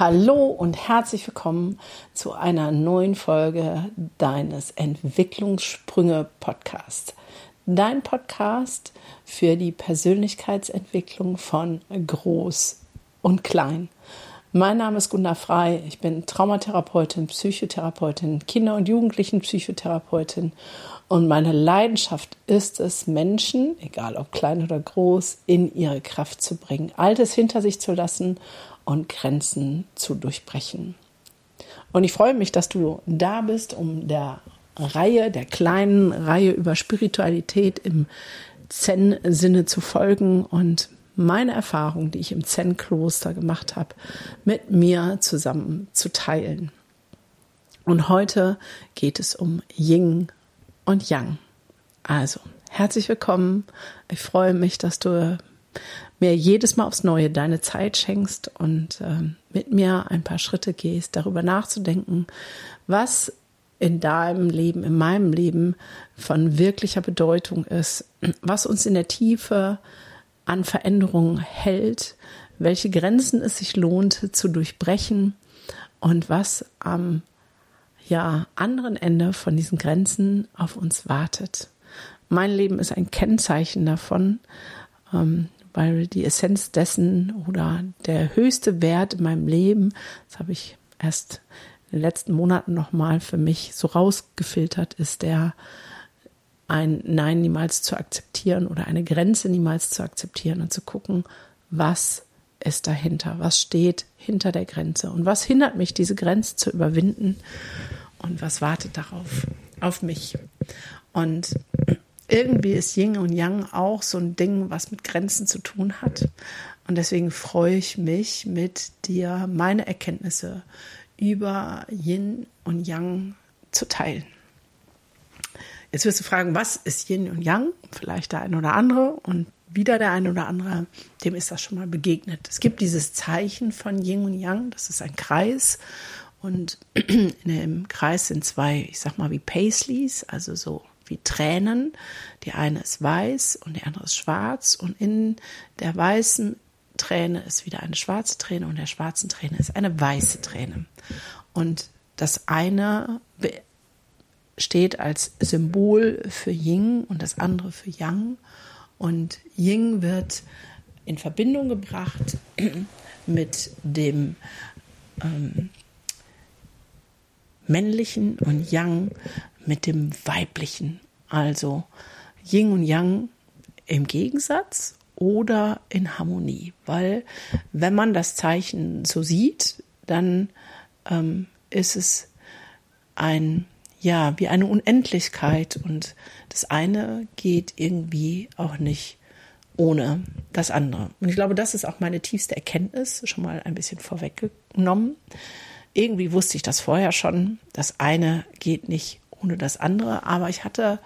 Hallo und herzlich willkommen zu einer neuen Folge deines Entwicklungssprünge Podcasts. Dein Podcast für die Persönlichkeitsentwicklung von groß und klein. Mein Name ist Gunda Frei. Ich bin Traumatherapeutin, Psychotherapeutin, Kinder- und Jugendlichen-Psychotherapeutin. Und meine Leidenschaft ist es, Menschen, egal ob klein oder groß, in ihre Kraft zu bringen, Altes hinter sich zu lassen und Grenzen zu durchbrechen. Und ich freue mich, dass du da bist, um der Reihe, der kleinen Reihe über Spiritualität im Zen-Sinne zu folgen und meine Erfahrung, die ich im Zen-Kloster gemacht habe, mit mir zusammen zu teilen. Und heute geht es um Ying und Yang. Also, herzlich willkommen. Ich freue mich, dass du mir jedes Mal aufs Neue deine Zeit schenkst und äh, mit mir ein paar Schritte gehst, darüber nachzudenken, was in deinem Leben, in meinem Leben von wirklicher Bedeutung ist, was uns in der Tiefe an Veränderungen hält, welche Grenzen es sich lohnt zu durchbrechen und was am ja, anderen Ende von diesen Grenzen auf uns wartet. Mein Leben ist ein Kennzeichen davon. Ähm, weil die Essenz dessen oder der höchste Wert in meinem Leben, das habe ich erst in den letzten Monaten nochmal für mich so rausgefiltert, ist der ein Nein niemals zu akzeptieren oder eine Grenze niemals zu akzeptieren und zu gucken, was ist dahinter, was steht hinter der Grenze und was hindert mich, diese Grenze zu überwinden und was wartet darauf, auf mich. Und irgendwie ist Yin und Yang auch so ein Ding, was mit Grenzen zu tun hat. Und deswegen freue ich mich, mit dir meine Erkenntnisse über Yin und Yang zu teilen. Jetzt wirst du fragen, was ist Yin und Yang? Vielleicht der eine oder andere und wieder der eine oder andere, dem ist das schon mal begegnet. Es gibt dieses Zeichen von Yin und Yang, das ist ein Kreis und in dem Kreis sind zwei, ich sag mal wie Paisleys, also so wie Tränen. Die eine ist weiß und die andere ist schwarz. Und in der weißen Träne ist wieder eine schwarze Träne und der schwarzen Träne ist eine weiße Träne. Und das eine steht als Symbol für Ying und das andere für Yang. Und Ying wird in Verbindung gebracht mit dem ähm, männlichen und Yang mit dem weiblichen. Also Yin und Yang im Gegensatz oder in Harmonie. Weil wenn man das Zeichen so sieht, dann ähm, ist es ein, ja, wie eine Unendlichkeit und das eine geht irgendwie auch nicht ohne das andere. Und ich glaube, das ist auch meine tiefste Erkenntnis, schon mal ein bisschen vorweggenommen. Irgendwie wusste ich das vorher schon. Das eine geht nicht ohne das andere, aber ich hatte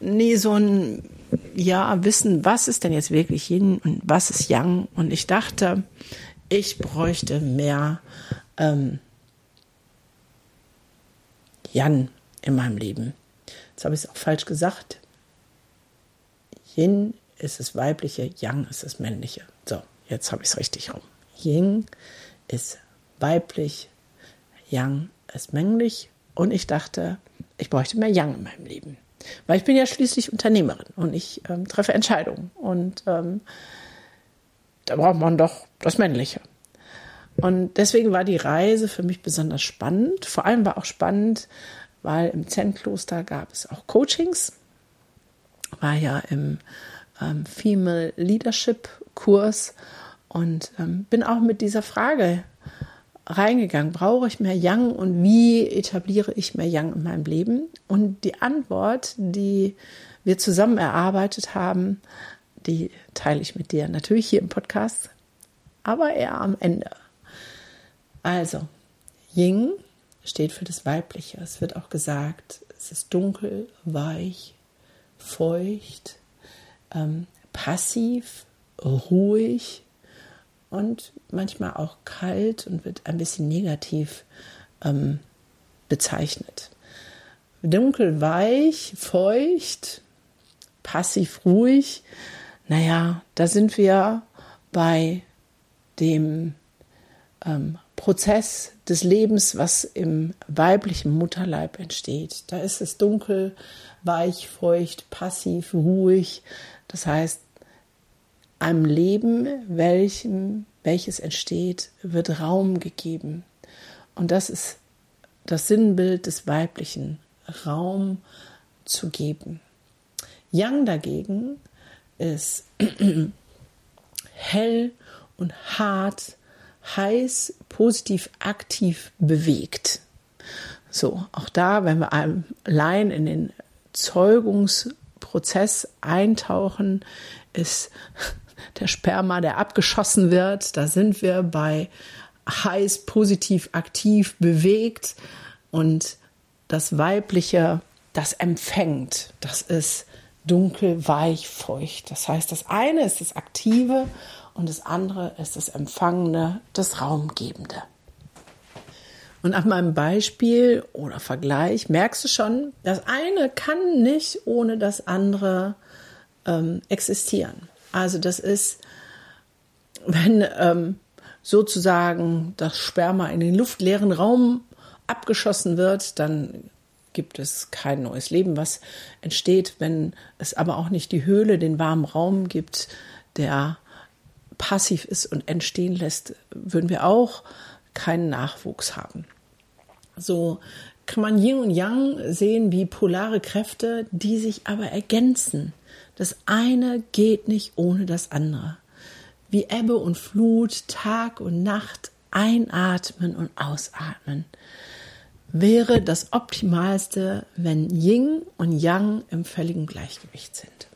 nie so ein ja Wissen, was ist denn jetzt wirklich Yin und was ist Yang und ich dachte, ich bräuchte mehr ähm, Yan in meinem Leben. Jetzt habe ich es auch falsch gesagt. Yin ist das weibliche, Yang ist das männliche. So, jetzt habe ich es richtig rum. Yin ist weiblich, Yang ist männlich und ich dachte, ich bräuchte mehr Yang in meinem Leben. Weil ich bin ja schließlich Unternehmerin und ich ähm, treffe Entscheidungen. Und ähm, da braucht man doch das Männliche. Und deswegen war die Reise für mich besonders spannend. Vor allem war auch spannend, weil im Zen-Kloster gab es auch Coachings. War ja im ähm, Female Leadership Kurs und ähm, bin auch mit dieser Frage reingegangen, brauche ich mehr Yang und wie etabliere ich mehr Yang in meinem Leben? Und die Antwort, die wir zusammen erarbeitet haben, die teile ich mit dir natürlich hier im Podcast, aber eher am Ende. Also, Ying steht für das Weibliche. Es wird auch gesagt, es ist dunkel, weich, feucht, ähm, passiv, ruhig, und manchmal auch kalt und wird ein bisschen negativ ähm, bezeichnet. Dunkel, weich, feucht, passiv, ruhig. Naja, da sind wir bei dem ähm, Prozess des Lebens, was im weiblichen Mutterleib entsteht. Da ist es dunkel, weich, feucht, passiv, ruhig. Das heißt, einem Leben, welchem, welches entsteht, wird Raum gegeben. Und das ist das Sinnbild des Weiblichen, Raum zu geben. Yang dagegen ist hell und hart, heiß, positiv, aktiv bewegt. So, auch da, wenn wir allein in den Zeugungsprozess eintauchen, ist der Sperma, der abgeschossen wird. Da sind wir bei heiß, positiv, aktiv, bewegt und das Weibliche, das empfängt. Das ist dunkel, weich, feucht. Das heißt, das eine ist das Aktive und das andere ist das Empfangende, das Raumgebende. Und nach meinem Beispiel oder Vergleich merkst du schon, das eine kann nicht ohne das andere ähm, existieren. Also das ist, wenn ähm, sozusagen das Sperma in den luftleeren Raum abgeschossen wird, dann gibt es kein neues Leben, was entsteht, wenn es aber auch nicht die Höhle, den warmen Raum gibt, der passiv ist und entstehen lässt, würden wir auch keinen Nachwuchs haben. So kann man Yin und Yang sehen wie polare Kräfte, die sich aber ergänzen. Das eine geht nicht ohne das andere. Wie Ebbe und Flut, Tag und Nacht, einatmen und ausatmen. Wäre das Optimalste, wenn Yin und Yang im völligen Gleichgewicht sind.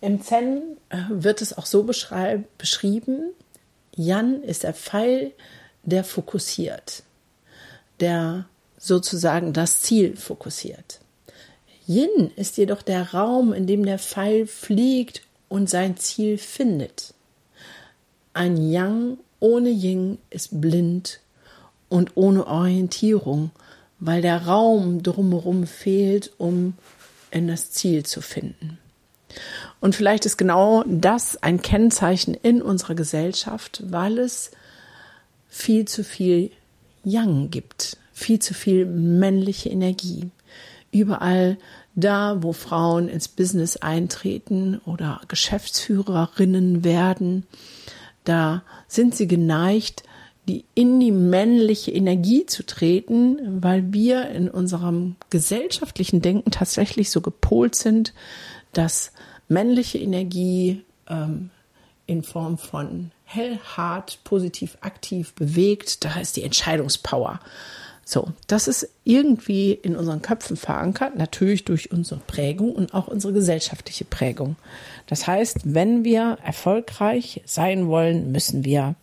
Im Zen äh, wird es auch so beschrieben, Yan ist der Pfeil, der fokussiert, der sozusagen das Ziel fokussiert. Yin ist jedoch der Raum, in dem der Pfeil fliegt und sein Ziel findet. Ein Yang ohne Yin ist blind und ohne Orientierung, weil der Raum drumherum fehlt, um in das Ziel zu finden. Und vielleicht ist genau das ein Kennzeichen in unserer Gesellschaft, weil es viel zu viel Yang gibt, viel zu viel männliche Energie. Überall da, wo Frauen ins Business eintreten oder Geschäftsführerinnen werden, da sind sie geneigt, die in die männliche Energie zu treten, weil wir in unserem gesellschaftlichen Denken tatsächlich so gepolt sind, dass männliche Energie ähm, in Form von hell, hart, positiv, aktiv, bewegt, da ist die Entscheidungspower. So, das ist irgendwie in unseren Köpfen verankert, natürlich durch unsere Prägung und auch unsere gesellschaftliche Prägung. Das heißt, wenn wir erfolgreich sein wollen, müssen wir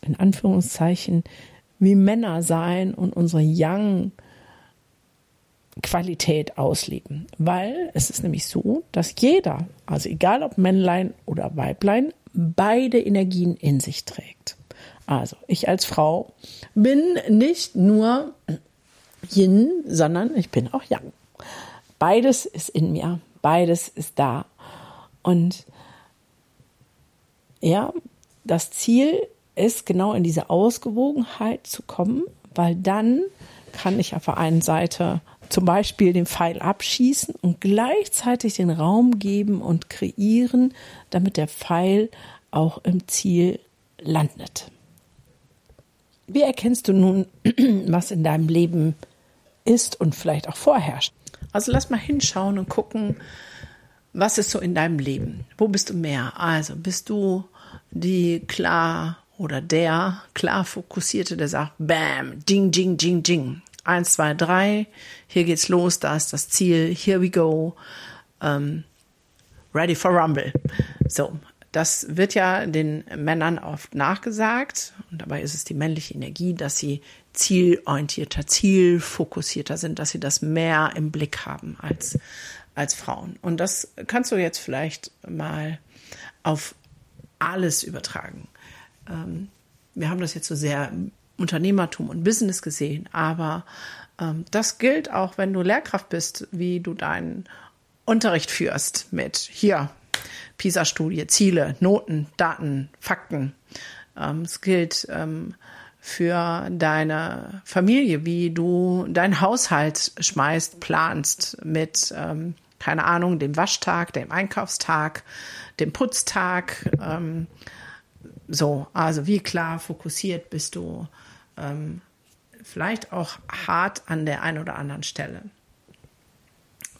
in Anführungszeichen wie Männer sein und unsere Young Qualität ausleben. Weil es ist nämlich so, dass jeder, also egal ob Männlein oder Weiblein, beide Energien in sich trägt. Also ich als Frau bin nicht nur Yin, sondern ich bin auch Yang. Beides ist in mir, beides ist da. Und ja, das Ziel ist genau in diese Ausgewogenheit zu kommen, weil dann kann ich auf der einen Seite zum Beispiel den Pfeil abschießen und gleichzeitig den Raum geben und kreieren, damit der Pfeil auch im Ziel landet. Wie erkennst du nun, was in deinem Leben ist und vielleicht auch vorherrscht? Also lass mal hinschauen und gucken, was ist so in deinem Leben? Wo bist du mehr? Also bist du die klar oder der klar fokussierte, der sagt, bam, ding, ding, ding, ding. Eins, zwei, drei, hier geht's los, da ist das Ziel, here we go, um, ready for Rumble. So, das wird ja den Männern oft nachgesagt und dabei ist es die männliche Energie, dass sie zielorientierter, zielfokussierter sind, dass sie das mehr im Blick haben als, als Frauen. Und das kannst du jetzt vielleicht mal auf alles übertragen. Ähm, wir haben das jetzt so sehr Unternehmertum und Business gesehen, aber ähm, das gilt auch, wenn du Lehrkraft bist, wie du deinen Unterricht führst mit hier PISA-Studie, Ziele, Noten, Daten, Fakten. Ähm, es gilt ähm, für deine Familie, wie du deinen Haushalt schmeißt, planst mit, ähm, keine Ahnung, dem Waschtag, dem Einkaufstag, dem Putztag. Ähm, so, also wie klar fokussiert bist du, ähm, vielleicht auch hart an der einen oder anderen Stelle.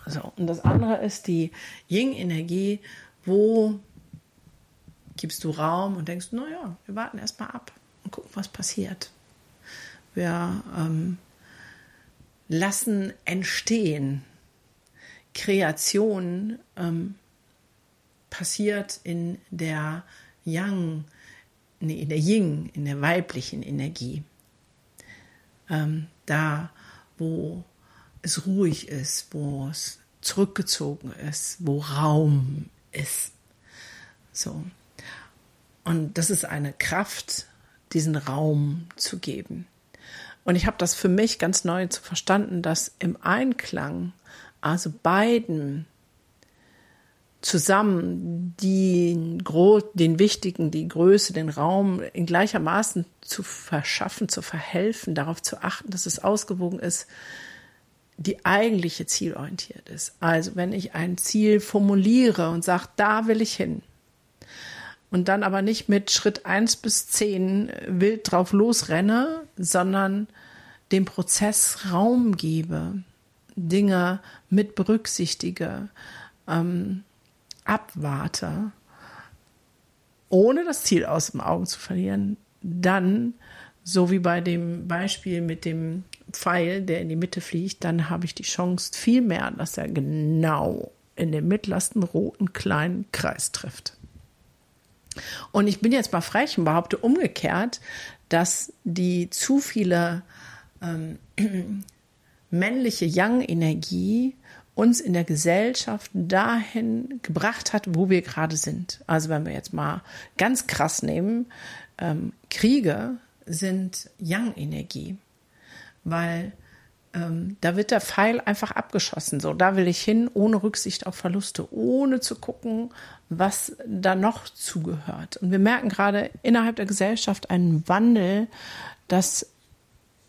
So, und das andere ist die Ying-Energie, wo gibst du Raum und denkst, naja, wir warten erstmal ab und gucken, was passiert. Wir ähm, lassen entstehen. Kreation ähm, passiert in der Yang, nee, in der Ying, in der weiblichen Energie. Ähm, da, wo es ruhig ist, wo es zurückgezogen ist, wo Raum ist. So. Und das ist eine Kraft, diesen Raum zu geben. Und ich habe das für mich ganz neu zu verstanden, dass im Einklang, also beiden zusammen die, den wichtigen, die Größe, den Raum in gleichermaßen zu verschaffen, zu verhelfen, darauf zu achten, dass es ausgewogen ist, die eigentliche zielorientiert ist. Also wenn ich ein Ziel formuliere und sage, da will ich hin, und dann aber nicht mit Schritt eins bis zehn wild drauf losrenne, sondern dem Prozess Raum gebe, Dinge mit berücksichtige, ähm, abwarte, ohne das Ziel aus dem Augen zu verlieren, dann, so wie bei dem Beispiel mit dem Pfeil, der in die Mitte fliegt, dann habe ich die Chance viel mehr, dass er genau in den mittlersten roten kleinen Kreis trifft. Und ich bin jetzt mal frech und behaupte umgekehrt, dass die zu viele ähm, männliche Yang-Energie uns in der Gesellschaft dahin gebracht hat, wo wir gerade sind. Also wenn wir jetzt mal ganz krass nehmen, ähm, Kriege sind Yang-Energie, weil ähm, da wird der Pfeil einfach abgeschossen. So, da will ich hin, ohne Rücksicht auf Verluste, ohne zu gucken, was da noch zugehört. Und wir merken gerade innerhalb der Gesellschaft einen Wandel, dass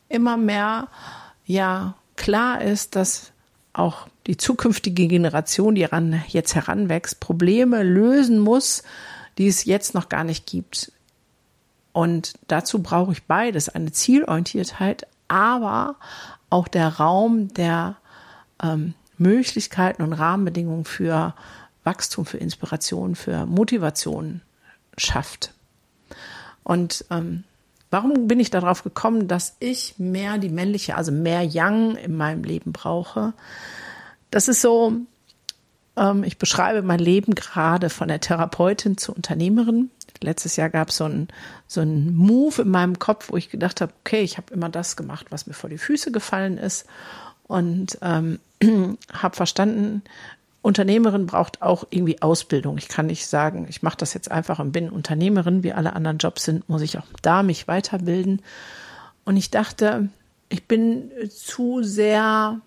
immer mehr ja klar ist, dass auch die zukünftige Generation, die ran, jetzt heranwächst, Probleme lösen muss, die es jetzt noch gar nicht gibt. Und dazu brauche ich beides, eine Zielorientiertheit, aber auch der Raum der ähm, Möglichkeiten und Rahmenbedingungen für Wachstum, für Inspiration, für Motivation schafft. Und ähm, warum bin ich darauf gekommen, dass ich mehr die männliche, also mehr Yang in meinem Leben brauche? Das ist so, ähm, ich beschreibe mein Leben gerade von der Therapeutin zur Unternehmerin. Letztes Jahr gab es so einen so einen Move in meinem Kopf, wo ich gedacht habe, okay, ich habe immer das gemacht, was mir vor die Füße gefallen ist und ähm, habe verstanden, Unternehmerin braucht auch irgendwie Ausbildung. Ich kann nicht sagen, ich mache das jetzt einfach und bin Unternehmerin, wie alle anderen Jobs sind, muss ich auch da mich weiterbilden. Und ich dachte, ich bin zu sehr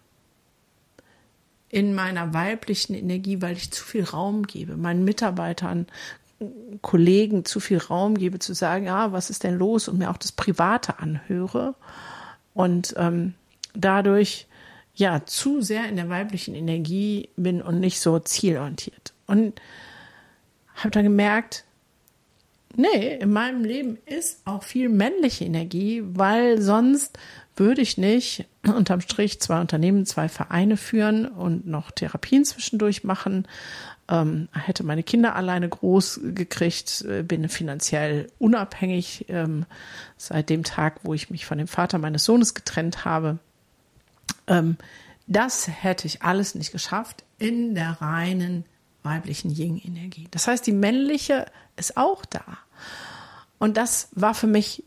in meiner weiblichen Energie, weil ich zu viel Raum gebe, meinen Mitarbeitern Kollegen zu viel Raum gebe, zu sagen, ja, was ist denn los? Und mir auch das Private anhöre. Und ähm, dadurch ja zu sehr in der weiblichen Energie bin und nicht so zielorientiert. Und habe dann gemerkt, nee, in meinem Leben ist auch viel männliche Energie, weil sonst würde ich nicht unterm Strich zwei Unternehmen, zwei Vereine führen und noch Therapien zwischendurch machen, ähm, hätte meine Kinder alleine groß gekriegt, äh, bin finanziell unabhängig ähm, seit dem Tag, wo ich mich von dem Vater meines Sohnes getrennt habe. Ähm, das hätte ich alles nicht geschafft in der reinen weiblichen Yin-Energie. Das heißt, die männliche ist auch da. Und das war für mich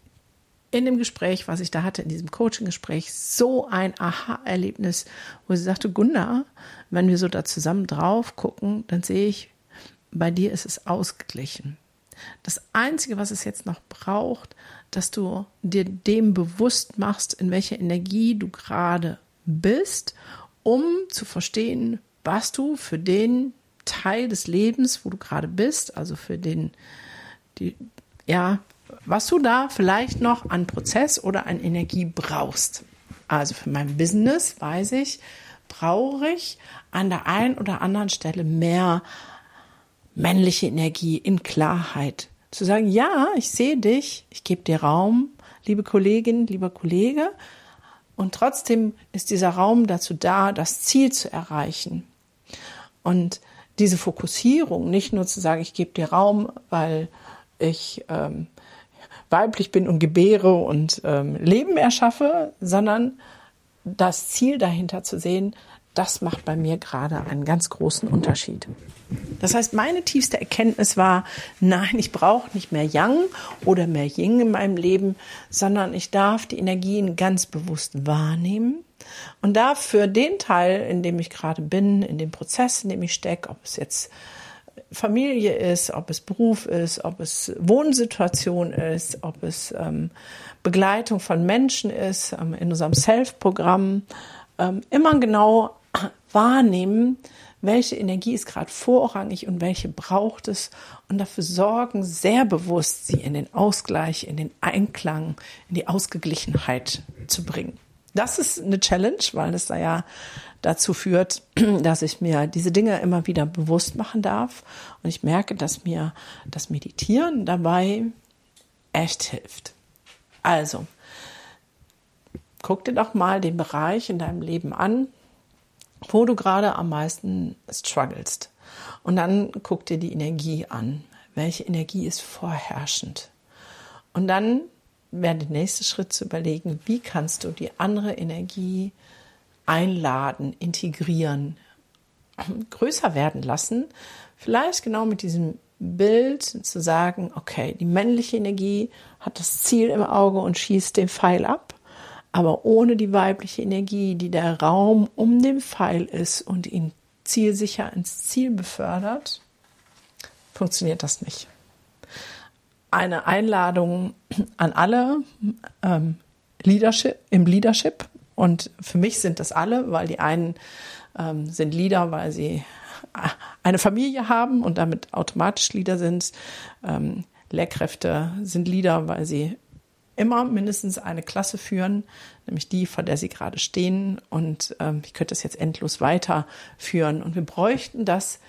in dem Gespräch, was ich da hatte, in diesem Coaching-Gespräch, so ein Aha-Erlebnis, wo sie sagte, Gunda, wenn wir so da zusammen drauf gucken, dann sehe ich, bei dir ist es ausgeglichen. Das Einzige, was es jetzt noch braucht, dass du dir dem bewusst machst, in welcher Energie du gerade bist, um zu verstehen, was du für den Teil des Lebens, wo du gerade bist, also für den, die, ja, was du da vielleicht noch an Prozess oder an Energie brauchst. Also für mein Business weiß ich, brauche ich an der einen oder anderen Stelle mehr männliche Energie in Klarheit. Zu sagen, ja, ich sehe dich, ich gebe dir Raum, liebe Kollegin, lieber Kollege. Und trotzdem ist dieser Raum dazu da, das Ziel zu erreichen. Und diese Fokussierung, nicht nur zu sagen, ich gebe dir Raum, weil ich ähm, weiblich bin und gebäre und ähm, Leben erschaffe, sondern das Ziel dahinter zu sehen, das macht bei mir gerade einen ganz großen Unterschied. Das heißt, meine tiefste Erkenntnis war, nein, ich brauche nicht mehr Yang oder mehr Ying in meinem Leben, sondern ich darf die Energien ganz bewusst wahrnehmen und darf für den Teil, in dem ich gerade bin, in dem Prozess, in dem ich stecke, ob es jetzt Familie ist, ob es Beruf ist, ob es Wohnsituation ist, ob es ähm, Begleitung von Menschen ist, ähm, in unserem Self-Programm, ähm, immer genau wahrnehmen, welche Energie ist gerade vorrangig und welche braucht es und dafür sorgen, sehr bewusst sie in den Ausgleich, in den Einklang, in die Ausgeglichenheit zu bringen. Das ist eine Challenge, weil es da ja dazu führt, dass ich mir diese Dinge immer wieder bewusst machen darf. Und ich merke, dass mir das Meditieren dabei echt hilft. Also, guck dir doch mal den Bereich in deinem Leben an, wo du gerade am meisten strugglest. Und dann guck dir die Energie an. Welche Energie ist vorherrschend? Und dann wäre der nächste Schritt zu überlegen, wie kannst du die andere Energie einladen, integrieren, größer werden lassen. Vielleicht genau mit diesem Bild zu sagen, okay, die männliche Energie hat das Ziel im Auge und schießt den Pfeil ab, aber ohne die weibliche Energie, die der Raum um den Pfeil ist und ihn zielsicher ins Ziel befördert, funktioniert das nicht. Eine Einladung an alle ähm, Leadership, im Leadership und für mich sind das alle, weil die einen ähm, sind Leader, weil sie eine Familie haben und damit automatisch Leader sind. Ähm, Lehrkräfte sind Leader, weil sie immer mindestens eine Klasse führen, nämlich die, vor der sie gerade stehen. Und ähm, ich könnte das jetzt endlos weiterführen. Und wir bräuchten das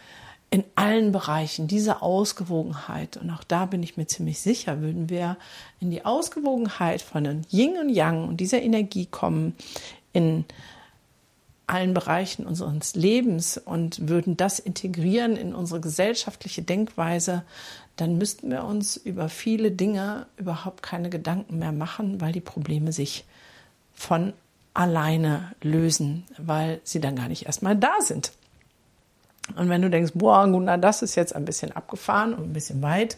in allen Bereichen, diese Ausgewogenheit. Und auch da bin ich mir ziemlich sicher, würden wir in die Ausgewogenheit von den Yin und Yang und dieser Energie kommen in allen Bereichen unseres Lebens und würden das integrieren in unsere gesellschaftliche Denkweise, dann müssten wir uns über viele Dinge überhaupt keine Gedanken mehr machen, weil die Probleme sich von alleine lösen, weil sie dann gar nicht erstmal da sind. Und wenn du denkst, boah, Gunnar, das ist jetzt ein bisschen abgefahren und ein bisschen weit,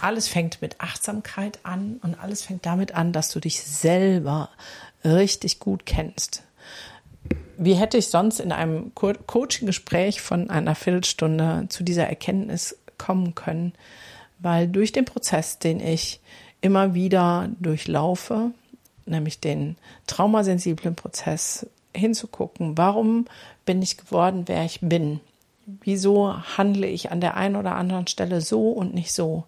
alles fängt mit Achtsamkeit an und alles fängt damit an, dass du dich selber richtig gut kennst. Wie hätte ich sonst in einem Co Coaching-Gespräch von einer Viertelstunde zu dieser Erkenntnis kommen können? Weil durch den Prozess, den ich immer wieder durchlaufe, nämlich den traumasensiblen Prozess, hinzugucken, warum bin ich geworden, wer ich bin? Wieso handle ich an der einen oder anderen Stelle so und nicht so.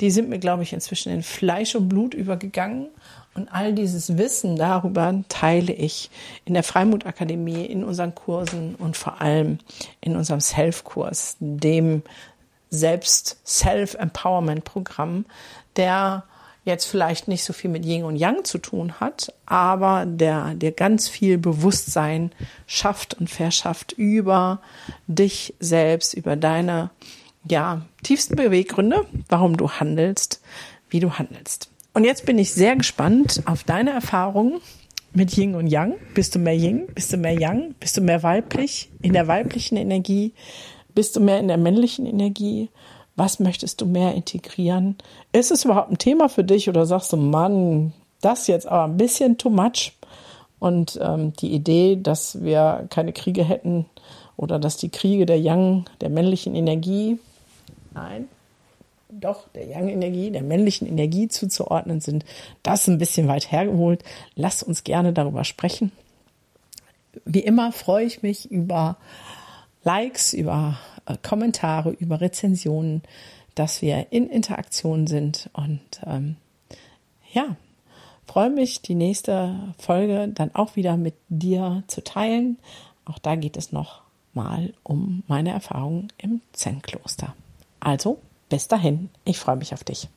Die sind mir, glaube ich, inzwischen in Fleisch und Blut übergegangen. Und all dieses Wissen darüber teile ich in der Freimut-Akademie, in unseren Kursen und vor allem in unserem Self-Kurs, dem Selbst-Self-Empowerment-Programm, der jetzt vielleicht nicht so viel mit Yin und Yang zu tun hat, aber der dir ganz viel Bewusstsein schafft und verschafft über dich selbst, über deine ja, tiefsten Beweggründe, warum du handelst, wie du handelst. Und jetzt bin ich sehr gespannt auf deine Erfahrungen mit Yin und Yang. Bist du mehr Yin? Bist du mehr Yang? Bist du mehr weiblich? In der weiblichen Energie? Bist du mehr in der männlichen Energie? Was möchtest du mehr integrieren? Ist es überhaupt ein Thema für dich oder sagst du, Mann, das jetzt aber ein bisschen too much? Und ähm, die Idee, dass wir keine Kriege hätten oder dass die Kriege der Yang, der männlichen Energie, nein, doch der Yang-Energie, der männlichen Energie zuzuordnen sind, das ist ein bisschen weit hergeholt. Lass uns gerne darüber sprechen. Wie immer freue ich mich über Likes, über Kommentare, über Rezensionen. dass wir in Interaktion sind und ähm, ja, freue mich, die nächste Folge dann auch wieder mit dir zu teilen. Auch da geht es noch mal um meine Erfahrungen im Zen-Kloster. Also, bis dahin, ich freue mich auf dich.